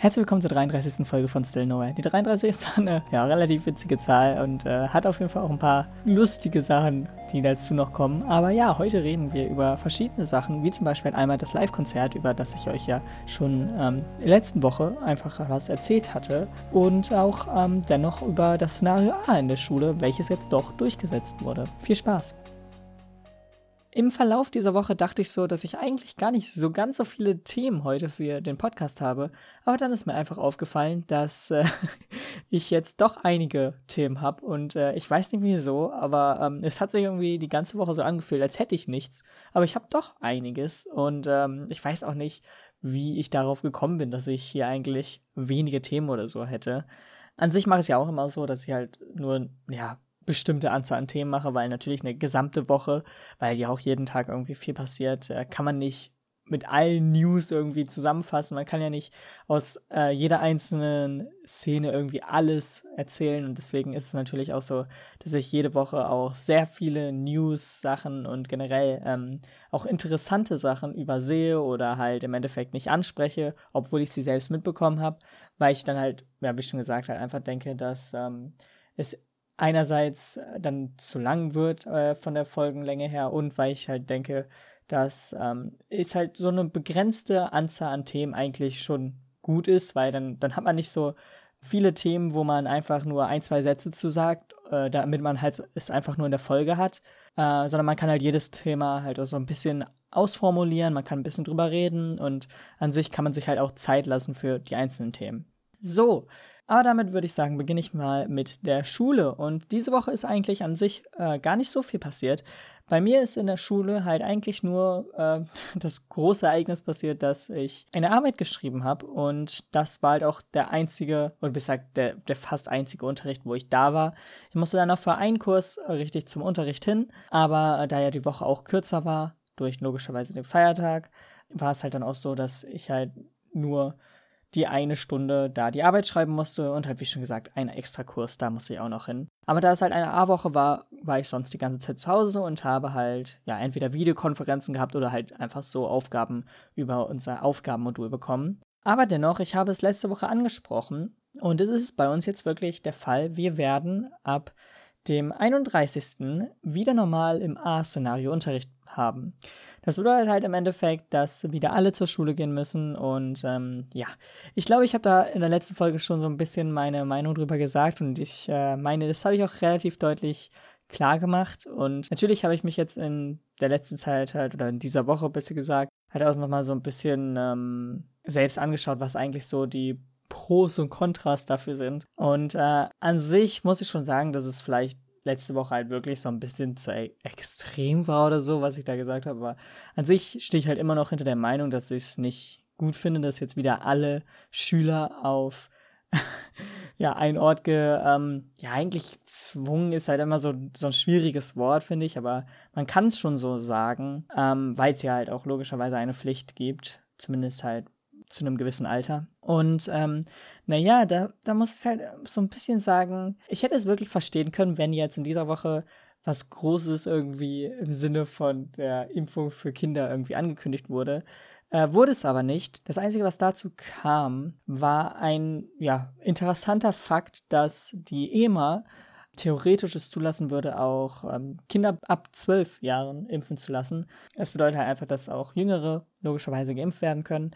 Herzlich willkommen zur 33. Folge von Still Nowhere. Die 33 ist eine ja, relativ witzige Zahl und äh, hat auf jeden Fall auch ein paar lustige Sachen, die dazu noch kommen. Aber ja, heute reden wir über verschiedene Sachen, wie zum Beispiel einmal das Live-Konzert, über das ich euch ja schon ähm, in der letzten Woche einfach was erzählt hatte. Und auch ähm, dennoch über das Szenario A in der Schule, welches jetzt doch durchgesetzt wurde. Viel Spaß! Im Verlauf dieser Woche dachte ich so, dass ich eigentlich gar nicht so ganz so viele Themen heute für den Podcast habe. Aber dann ist mir einfach aufgefallen, dass äh, ich jetzt doch einige Themen habe. Und äh, ich weiß nicht wieso, aber ähm, es hat sich irgendwie die ganze Woche so angefühlt, als hätte ich nichts. Aber ich habe doch einiges. Und ähm, ich weiß auch nicht, wie ich darauf gekommen bin, dass ich hier eigentlich wenige Themen oder so hätte. An sich mache ich es ja auch immer so, dass ich halt nur, ja, bestimmte Anzahl an Themen mache, weil natürlich eine gesamte Woche, weil ja auch jeden Tag irgendwie viel passiert, äh, kann man nicht mit allen News irgendwie zusammenfassen. Man kann ja nicht aus äh, jeder einzelnen Szene irgendwie alles erzählen und deswegen ist es natürlich auch so, dass ich jede Woche auch sehr viele News-Sachen und generell ähm, auch interessante Sachen übersehe oder halt im Endeffekt nicht anspreche, obwohl ich sie selbst mitbekommen habe, weil ich dann halt, ja, wie schon gesagt, halt einfach denke, dass ähm, es einerseits äh, dann zu lang wird äh, von der Folgenlänge her und weil ich halt denke, dass ähm, ist halt so eine begrenzte Anzahl an Themen eigentlich schon gut ist, weil dann, dann hat man nicht so viele Themen, wo man einfach nur ein, zwei Sätze zu sagt, äh, damit man halt es einfach nur in der Folge hat, äh, sondern man kann halt jedes Thema halt auch so ein bisschen ausformulieren, man kann ein bisschen drüber reden und an sich kann man sich halt auch Zeit lassen für die einzelnen Themen. So, aber damit würde ich sagen, beginne ich mal mit der Schule. Und diese Woche ist eigentlich an sich äh, gar nicht so viel passiert. Bei mir ist in der Schule halt eigentlich nur äh, das große Ereignis passiert, dass ich eine Arbeit geschrieben habe. Und das war halt auch der einzige, oder besser der, der fast einzige Unterricht, wo ich da war. Ich musste dann noch für einen Kurs richtig zum Unterricht hin. Aber äh, da ja die Woche auch kürzer war, durch logischerweise den Feiertag, war es halt dann auch so, dass ich halt nur die eine Stunde da die Arbeit schreiben musste und halt, wie schon gesagt, ein extra Kurs, da musste ich auch noch hin. Aber da es halt eine A-Woche war, war ich sonst die ganze Zeit zu Hause und habe halt, ja, entweder Videokonferenzen gehabt oder halt einfach so Aufgaben über unser Aufgabenmodul bekommen. Aber dennoch, ich habe es letzte Woche angesprochen und es ist bei uns jetzt wirklich der Fall. Wir werden ab dem 31. wieder normal im A-Szenario Unterricht haben. Das bedeutet halt im Endeffekt, dass wieder alle zur Schule gehen müssen und ähm, ja, ich glaube, ich habe da in der letzten Folge schon so ein bisschen meine Meinung drüber gesagt und ich äh, meine, das habe ich auch relativ deutlich klar gemacht und natürlich habe ich mich jetzt in der letzten Zeit halt oder in dieser Woche besser gesagt halt auch nochmal so ein bisschen ähm, selbst angeschaut, was eigentlich so die Pros und Kontras dafür sind. Und äh, an sich muss ich schon sagen, dass es vielleicht letzte Woche halt wirklich so ein bisschen zu e extrem war oder so, was ich da gesagt habe. Aber an sich stehe ich halt immer noch hinter der Meinung, dass ich es nicht gut finde, dass jetzt wieder alle Schüler auf ja, ein Ort ge, ähm, ja, eigentlich gezwungen ist halt immer so, so ein schwieriges Wort, finde ich, aber man kann es schon so sagen, ähm, weil es ja halt auch logischerweise eine Pflicht gibt, zumindest halt zu einem gewissen Alter. Und ähm, naja, da, da muss ich halt so ein bisschen sagen, ich hätte es wirklich verstehen können, wenn jetzt in dieser Woche was Großes irgendwie im Sinne von der Impfung für Kinder irgendwie angekündigt wurde. Äh, wurde es aber nicht. Das Einzige, was dazu kam, war ein ja, interessanter Fakt, dass die EMA theoretisch es zulassen würde, auch ähm, Kinder ab zwölf Jahren impfen zu lassen. Das bedeutet halt einfach, dass auch Jüngere logischerweise geimpft werden können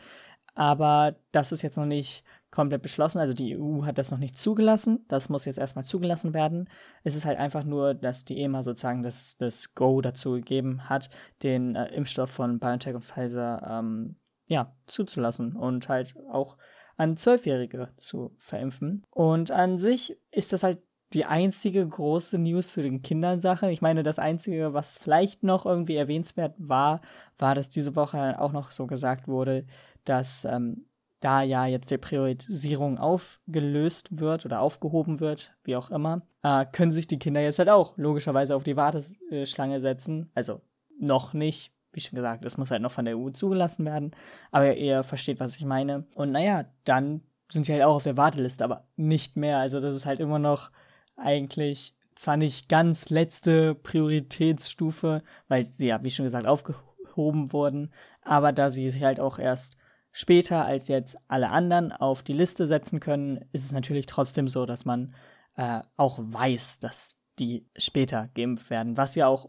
aber das ist jetzt noch nicht komplett beschlossen. Also die EU hat das noch nicht zugelassen. Das muss jetzt erstmal zugelassen werden. Es ist halt einfach nur, dass die EMA sozusagen das, das Go dazu gegeben hat, den äh, Impfstoff von BioNTech und Pfizer ähm, ja, zuzulassen und halt auch an Zwölfjährige zu verimpfen. Und an sich ist das halt die einzige große News zu den Kindern Sache. Ich meine, das einzige, was vielleicht noch irgendwie erwähnenswert war, war, dass diese Woche auch noch so gesagt wurde, dass ähm, da ja jetzt die Priorisierung aufgelöst wird oder aufgehoben wird, wie auch immer, äh, können sich die Kinder jetzt halt auch logischerweise auf die Warteschlange setzen. Also noch nicht, wie schon gesagt, das muss halt noch von der EU zugelassen werden, aber ihr versteht, was ich meine. Und naja, dann sind sie halt auch auf der Warteliste, aber nicht mehr. Also das ist halt immer noch eigentlich zwar nicht ganz letzte Prioritätsstufe, weil sie ja, wie schon gesagt, aufgehoben wurden, aber da sie sich halt auch erst später als jetzt alle anderen auf die Liste setzen können, ist es natürlich trotzdem so, dass man äh, auch weiß, dass die später geimpft werden, was ja auch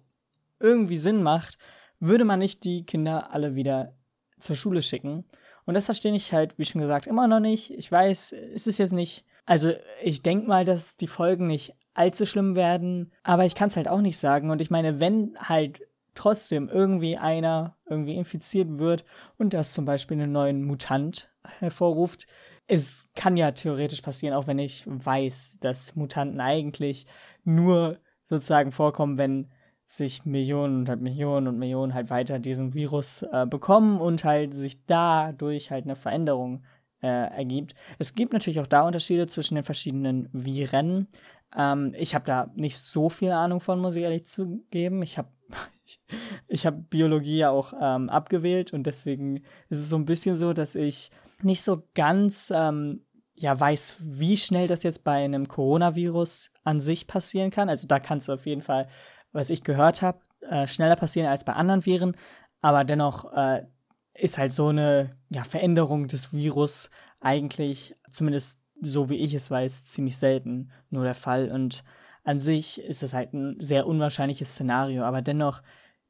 irgendwie Sinn macht, würde man nicht die Kinder alle wieder zur Schule schicken. Und das verstehe ich halt, wie schon gesagt, immer noch nicht. Ich weiß, es ist jetzt nicht. Also, ich denke mal, dass die Folgen nicht allzu schlimm werden, aber ich kann es halt auch nicht sagen. Und ich meine, wenn halt trotzdem irgendwie einer irgendwie infiziert wird und das zum Beispiel einen neuen Mutant hervorruft, es kann ja theoretisch passieren, auch wenn ich weiß, dass Mutanten eigentlich nur sozusagen vorkommen, wenn sich Millionen und halt Millionen und Millionen halt weiter diesen Virus äh, bekommen und halt sich dadurch halt eine Veränderung äh, ergibt. Es gibt natürlich auch da Unterschiede zwischen den verschiedenen Viren. Ähm, ich habe da nicht so viel Ahnung von, muss ich ehrlich zugeben. Ich habe ich habe Biologie ja auch ähm, abgewählt und deswegen ist es so ein bisschen so, dass ich nicht so ganz ähm, ja weiß, wie schnell das jetzt bei einem Coronavirus an sich passieren kann. Also da kann es auf jeden Fall, was ich gehört habe, äh, schneller passieren als bei anderen Viren. Aber dennoch äh, ist halt so eine ja, Veränderung des Virus eigentlich, zumindest so wie ich es weiß, ziemlich selten nur der Fall. Und an sich ist es halt ein sehr unwahrscheinliches Szenario. Aber dennoch,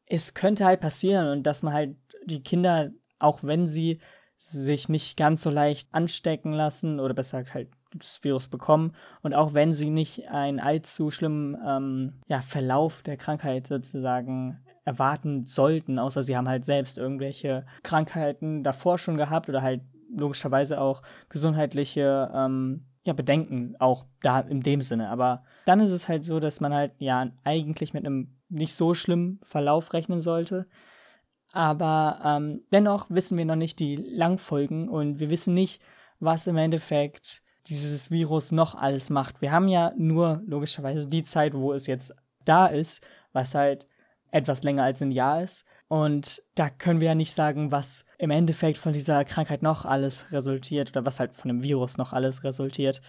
es könnte halt passieren und dass man halt die Kinder, auch wenn sie sich nicht ganz so leicht anstecken lassen oder besser halt das Virus bekommen und auch wenn sie nicht einen allzu schlimmen ähm, ja, Verlauf der Krankheit sozusagen erwarten sollten, außer sie haben halt selbst irgendwelche Krankheiten davor schon gehabt oder halt logischerweise auch gesundheitliche ähm, ja, Bedenken auch da in dem Sinne. Aber dann ist es halt so, dass man halt ja eigentlich mit einem nicht so schlimmen Verlauf rechnen sollte. Aber ähm, dennoch wissen wir noch nicht die Langfolgen und wir wissen nicht, was im Endeffekt dieses Virus noch alles macht. Wir haben ja nur logischerweise die Zeit, wo es jetzt da ist, was halt etwas länger als ein Jahr ist. Und da können wir ja nicht sagen, was im Endeffekt von dieser Krankheit noch alles resultiert oder was halt von dem Virus noch alles resultiert.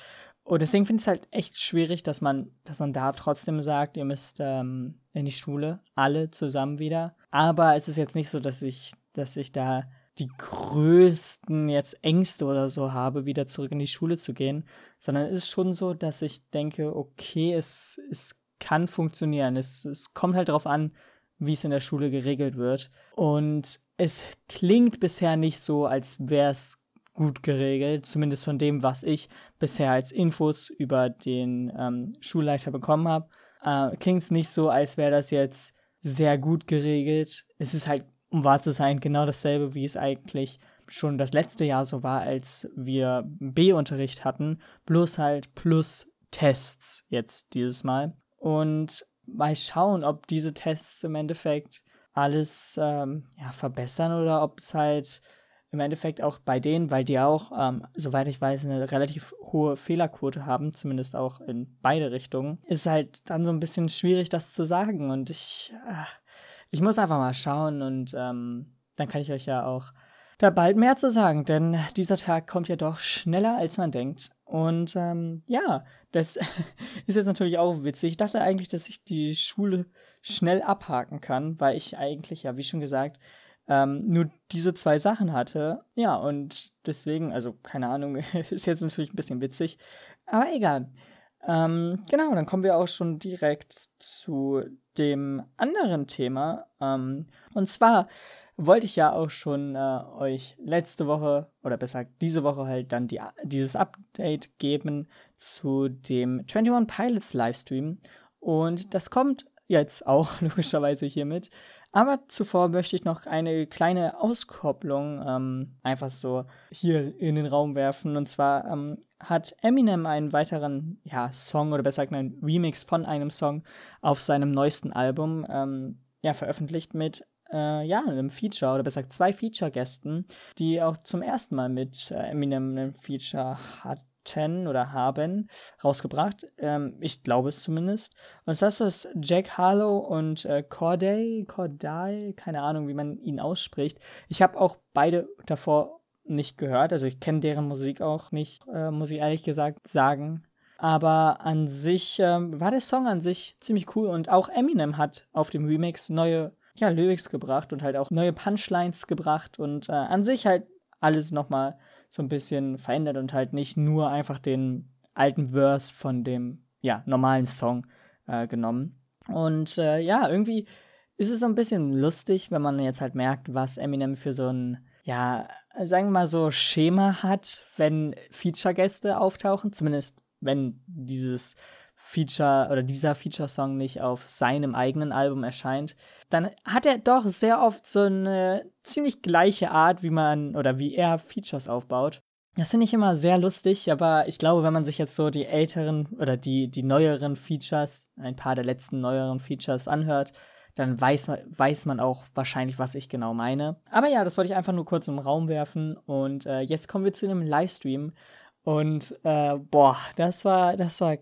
Und deswegen finde ich es halt echt schwierig, dass man, dass man da trotzdem sagt, ihr müsst ähm, in die Schule, alle zusammen wieder. Aber es ist jetzt nicht so, dass ich, dass ich da die größten jetzt Ängste oder so habe, wieder zurück in die Schule zu gehen, sondern es ist schon so, dass ich denke, okay, es, es kann funktionieren. Es, es kommt halt darauf an, wie es in der Schule geregelt wird. Und es klingt bisher nicht so, als wäre es gut geregelt, zumindest von dem, was ich bisher als Infos über den ähm, Schulleiter bekommen habe. Äh, Klingt es nicht so, als wäre das jetzt sehr gut geregelt. Es ist halt, um wahr zu sein, genau dasselbe, wie es eigentlich schon das letzte Jahr so war, als wir B-Unterricht hatten, bloß halt plus Tests jetzt dieses Mal. Und mal schauen, ob diese Tests im Endeffekt alles ähm, ja, verbessern oder ob es halt im Endeffekt auch bei denen, weil die auch, ähm, soweit ich weiß, eine relativ hohe Fehlerquote haben, zumindest auch in beide Richtungen, ist halt dann so ein bisschen schwierig, das zu sagen. Und ich, äh, ich muss einfach mal schauen und ähm, dann kann ich euch ja auch da bald mehr zu sagen, denn dieser Tag kommt ja doch schneller, als man denkt. Und ähm, ja, das ist jetzt natürlich auch witzig. Ich dachte eigentlich, dass ich die Schule schnell abhaken kann, weil ich eigentlich, ja, wie schon gesagt, ähm, nur diese zwei Sachen hatte. Ja, und deswegen, also keine Ahnung, ist jetzt natürlich ein bisschen witzig, aber egal. Ähm, genau, dann kommen wir auch schon direkt zu dem anderen Thema. Ähm, und zwar wollte ich ja auch schon äh, euch letzte Woche oder besser diese Woche halt dann die, dieses Update geben zu dem 21 Pilots Livestream. Und das kommt jetzt auch logischerweise hiermit. Aber zuvor möchte ich noch eine kleine Auskopplung ähm, einfach so hier in den Raum werfen. Und zwar ähm, hat Eminem einen weiteren ja, Song oder besser gesagt einen Remix von einem Song auf seinem neuesten Album ähm, ja, veröffentlicht mit äh, ja, einem Feature oder besser gesagt zwei Feature-Gästen, die auch zum ersten Mal mit äh, Eminem ein Feature hatten oder haben rausgebracht. Ähm, ich glaube es zumindest. Und zwar ist das Jack Harlow und äh, Corday, Corday, keine Ahnung, wie man ihn ausspricht. Ich habe auch beide davor nicht gehört, also ich kenne deren Musik auch nicht, äh, muss ich ehrlich gesagt sagen. Aber an sich ähm, war der Song an sich ziemlich cool und auch Eminem hat auf dem Remix neue ja, Lyrics gebracht und halt auch neue Punchlines gebracht und äh, an sich halt alles nochmal so ein bisschen verändert und halt nicht nur einfach den alten Verse von dem ja, normalen Song äh, genommen. Und äh, ja, irgendwie ist es so ein bisschen lustig, wenn man jetzt halt merkt, was Eminem für so ein, ja, sagen wir mal so Schema hat, wenn Feature-Gäste auftauchen. Zumindest wenn dieses Feature oder dieser Feature-Song nicht auf seinem eigenen Album erscheint, dann hat er doch sehr oft so eine ziemlich gleiche Art, wie man oder wie er Features aufbaut. Das finde ich immer sehr lustig, aber ich glaube, wenn man sich jetzt so die älteren oder die, die neueren Features, ein paar der letzten neueren Features anhört, dann weiß man, weiß man auch wahrscheinlich, was ich genau meine. Aber ja, das wollte ich einfach nur kurz im Raum werfen. Und äh, jetzt kommen wir zu dem Livestream. Und äh, boah, das war, das war,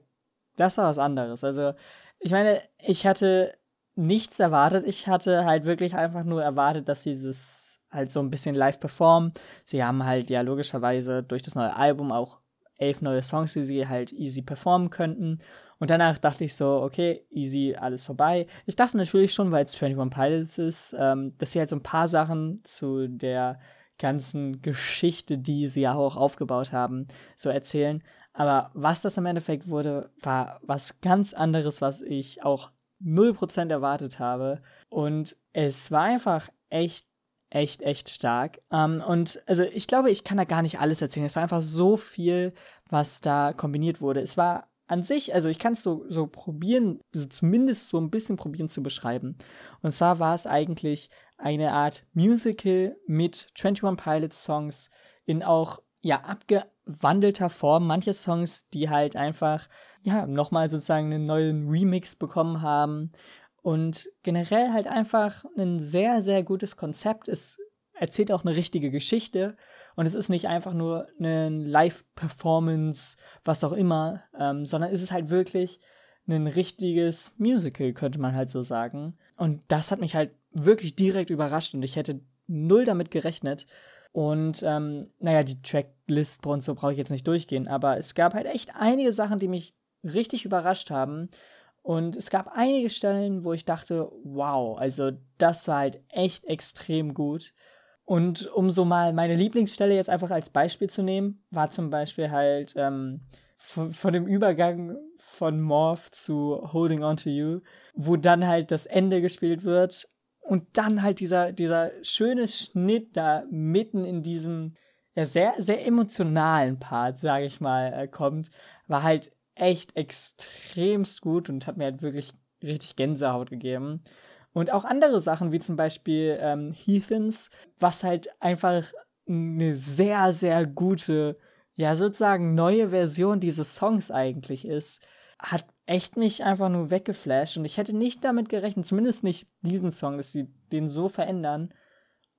das war was anderes. Also, ich meine, ich hatte nichts erwartet. Ich hatte halt wirklich einfach nur erwartet, dass dieses halt so ein bisschen live performen. Sie haben halt ja logischerweise durch das neue Album auch elf neue Songs, die sie halt easy performen könnten. Und danach dachte ich so, okay, easy, alles vorbei. Ich dachte natürlich schon, weil es 21 Pilots ist, ähm, dass sie halt so ein paar Sachen zu der ganzen Geschichte, die sie ja auch aufgebaut haben, so erzählen. Aber was das im Endeffekt wurde, war was ganz anderes, was ich auch 0% erwartet habe. Und es war einfach echt echt, echt stark. Ähm, und also ich glaube, ich kann da gar nicht alles erzählen. Es war einfach so viel, was da kombiniert wurde. Es war an sich, also ich kann es so, so probieren, so zumindest so ein bisschen probieren zu beschreiben. Und zwar war es eigentlich eine Art Musical mit 21 Pilots Songs in auch, ja, abgewandelter Form. Manche Songs, die halt einfach, ja, nochmal sozusagen einen neuen Remix bekommen haben und generell halt einfach ein sehr, sehr gutes Konzept. Es erzählt auch eine richtige Geschichte und es ist nicht einfach nur eine Live-Performance, was auch immer, ähm, sondern es ist halt wirklich ein richtiges Musical, könnte man halt so sagen. Und das hat mich halt wirklich direkt überrascht und ich hätte null damit gerechnet. Und ähm, naja, die Tracklist und so brauche ich jetzt nicht durchgehen, aber es gab halt echt einige Sachen, die mich richtig überrascht haben und es gab einige Stellen, wo ich dachte, wow, also das war halt echt extrem gut. Und um so mal meine Lieblingsstelle jetzt einfach als Beispiel zu nehmen, war zum Beispiel halt ähm, von, von dem Übergang von Morph zu Holding On to You, wo dann halt das Ende gespielt wird und dann halt dieser, dieser schöne Schnitt da mitten in diesem ja, sehr, sehr emotionalen Part, sage ich mal, äh, kommt, war halt echt extremst gut und hat mir halt wirklich richtig Gänsehaut gegeben. Und auch andere Sachen, wie zum Beispiel ähm, Heathens, was halt einfach eine sehr, sehr gute, ja, sozusagen neue Version dieses Songs eigentlich ist, hat echt mich einfach nur weggeflasht und ich hätte nicht damit gerechnet, zumindest nicht diesen Song, dass sie den so verändern.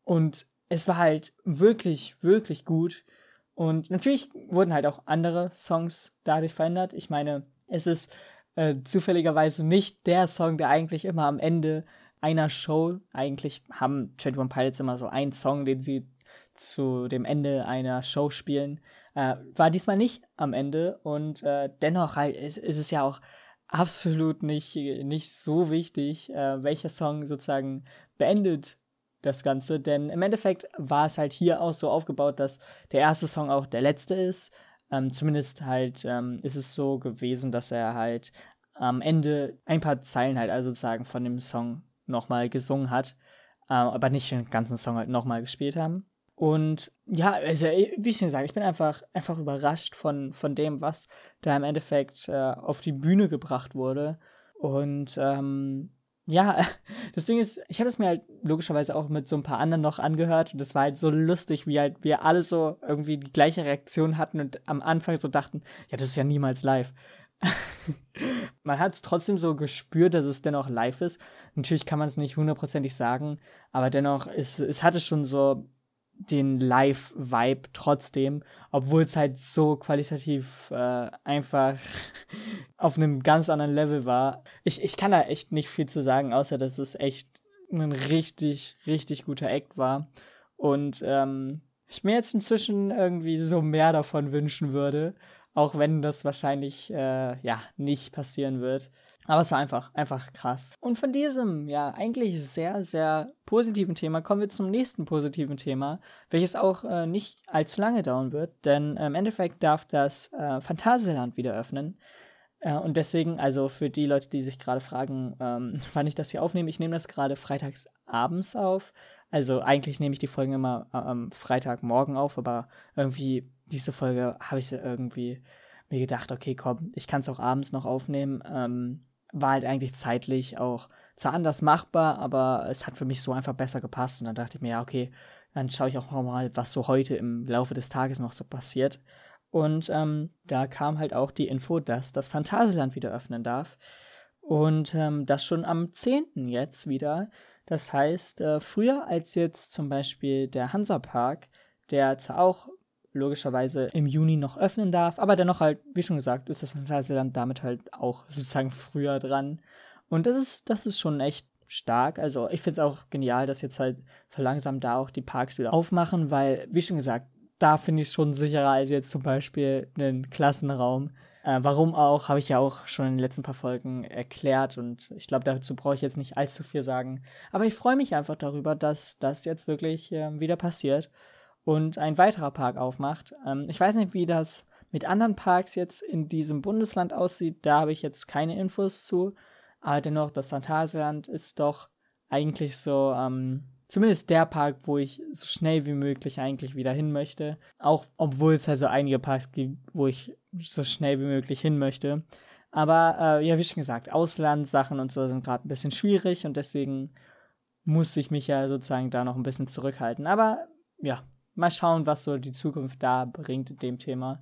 Und es war halt wirklich, wirklich gut. Und natürlich wurden halt auch andere Songs dadurch verändert. Ich meine, es ist äh, zufälligerweise nicht der Song, der eigentlich immer am Ende einer Show, eigentlich haben 21 Pilots immer so einen Song, den sie zu dem Ende einer Show spielen, äh, war diesmal nicht am Ende und äh, dennoch ist, ist, es ja auch absolut nicht, nicht so wichtig, äh, welcher Song sozusagen beendet das Ganze, denn im Endeffekt war es halt hier auch so aufgebaut, dass der erste Song auch der letzte ist. Ähm, zumindest halt ähm, ist es so gewesen, dass er halt am Ende ein paar Zeilen halt also sozusagen von dem Song nochmal gesungen hat, äh, aber nicht den ganzen Song halt nochmal gespielt haben. Und ja, also, wie ich schon gesagt, ich bin einfach, einfach überrascht von, von dem, was da im Endeffekt äh, auf die Bühne gebracht wurde. Und ähm, ja, das Ding ist, ich habe es mir halt logischerweise auch mit so ein paar anderen noch angehört und das war halt so lustig, wie halt wir alle so irgendwie die gleiche Reaktion hatten und am Anfang so dachten, ja, das ist ja niemals live. man hat es trotzdem so gespürt, dass es dennoch live ist. Natürlich kann man es nicht hundertprozentig sagen, aber dennoch, ist, es hatte schon so den Live-Vibe trotzdem, obwohl es halt so qualitativ äh, einfach auf einem ganz anderen Level war. Ich, ich kann da echt nicht viel zu sagen, außer dass es echt ein richtig, richtig guter Act war. Und ähm, ich mir jetzt inzwischen irgendwie so mehr davon wünschen würde, auch wenn das wahrscheinlich äh, ja nicht passieren wird. Aber es war einfach, einfach krass. Und von diesem, ja, eigentlich sehr, sehr positiven Thema kommen wir zum nächsten positiven Thema, welches auch äh, nicht allzu lange dauern wird, denn äh, im Endeffekt darf das äh, Phantasialand wieder öffnen. Äh, und deswegen, also für die Leute, die sich gerade fragen, ähm, wann ich das hier aufnehme, ich nehme das gerade freitags abends auf. Also eigentlich nehme ich die Folgen immer äh, am Freitagmorgen auf, aber irgendwie diese Folge habe ich irgendwie mir gedacht, okay, komm, ich kann es auch abends noch aufnehmen. Ähm, war halt eigentlich zeitlich auch zwar anders machbar, aber es hat für mich so einfach besser gepasst. Und dann dachte ich mir, ja, okay, dann schaue ich auch noch mal, was so heute im Laufe des Tages noch so passiert. Und ähm, da kam halt auch die Info, dass das Phantasialand wieder öffnen darf. Und ähm, das schon am 10. jetzt wieder. Das heißt, äh, früher als jetzt zum Beispiel der Hansapark, der zwar auch logischerweise im Juni noch öffnen darf, aber dennoch halt, wie schon gesagt, ist das Phantasialand damit halt auch sozusagen früher dran. Und das ist, das ist schon echt stark. Also ich finde es auch genial, dass jetzt halt so langsam da auch die Parks wieder aufmachen, weil, wie schon gesagt, da finde ich es schon sicherer als jetzt zum Beispiel einen Klassenraum. Äh, warum auch, habe ich ja auch schon in den letzten paar Folgen erklärt und ich glaube, dazu brauche ich jetzt nicht allzu viel sagen. Aber ich freue mich einfach darüber, dass das jetzt wirklich äh, wieder passiert und ein weiterer Park aufmacht. Ähm, ich weiß nicht, wie das mit anderen Parks jetzt in diesem Bundesland aussieht. Da habe ich jetzt keine Infos zu. Aber dennoch, das Phantasialand ist doch eigentlich so ähm, zumindest der Park, wo ich so schnell wie möglich eigentlich wieder hin möchte. Auch obwohl es also einige Parks gibt, wo ich so schnell wie möglich hin möchte. Aber äh, ja, wie schon gesagt, Auslandssachen und so sind gerade ein bisschen schwierig und deswegen muss ich mich ja sozusagen da noch ein bisschen zurückhalten. Aber ja, mal schauen, was so die Zukunft da bringt in dem Thema.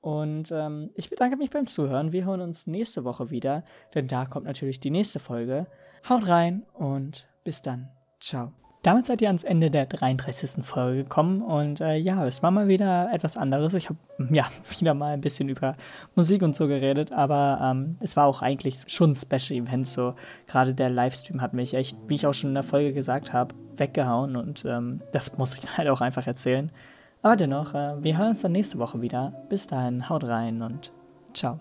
Und ähm, ich bedanke mich beim Zuhören. Wir hören uns nächste Woche wieder, denn da kommt natürlich die nächste Folge. Haut rein und bis dann. Ciao. Damit seid ihr ans Ende der 33. Folge gekommen und äh, ja, es war mal wieder etwas anderes. Ich habe ja wieder mal ein bisschen über Musik und so geredet, aber ähm, es war auch eigentlich schon ein Special Event. So gerade der Livestream hat mich echt, wie ich auch schon in der Folge gesagt habe, weggehauen und ähm, das muss ich halt auch einfach erzählen. Aber dennoch, äh, wir hören uns dann nächste Woche wieder. Bis dahin, haut rein und ciao.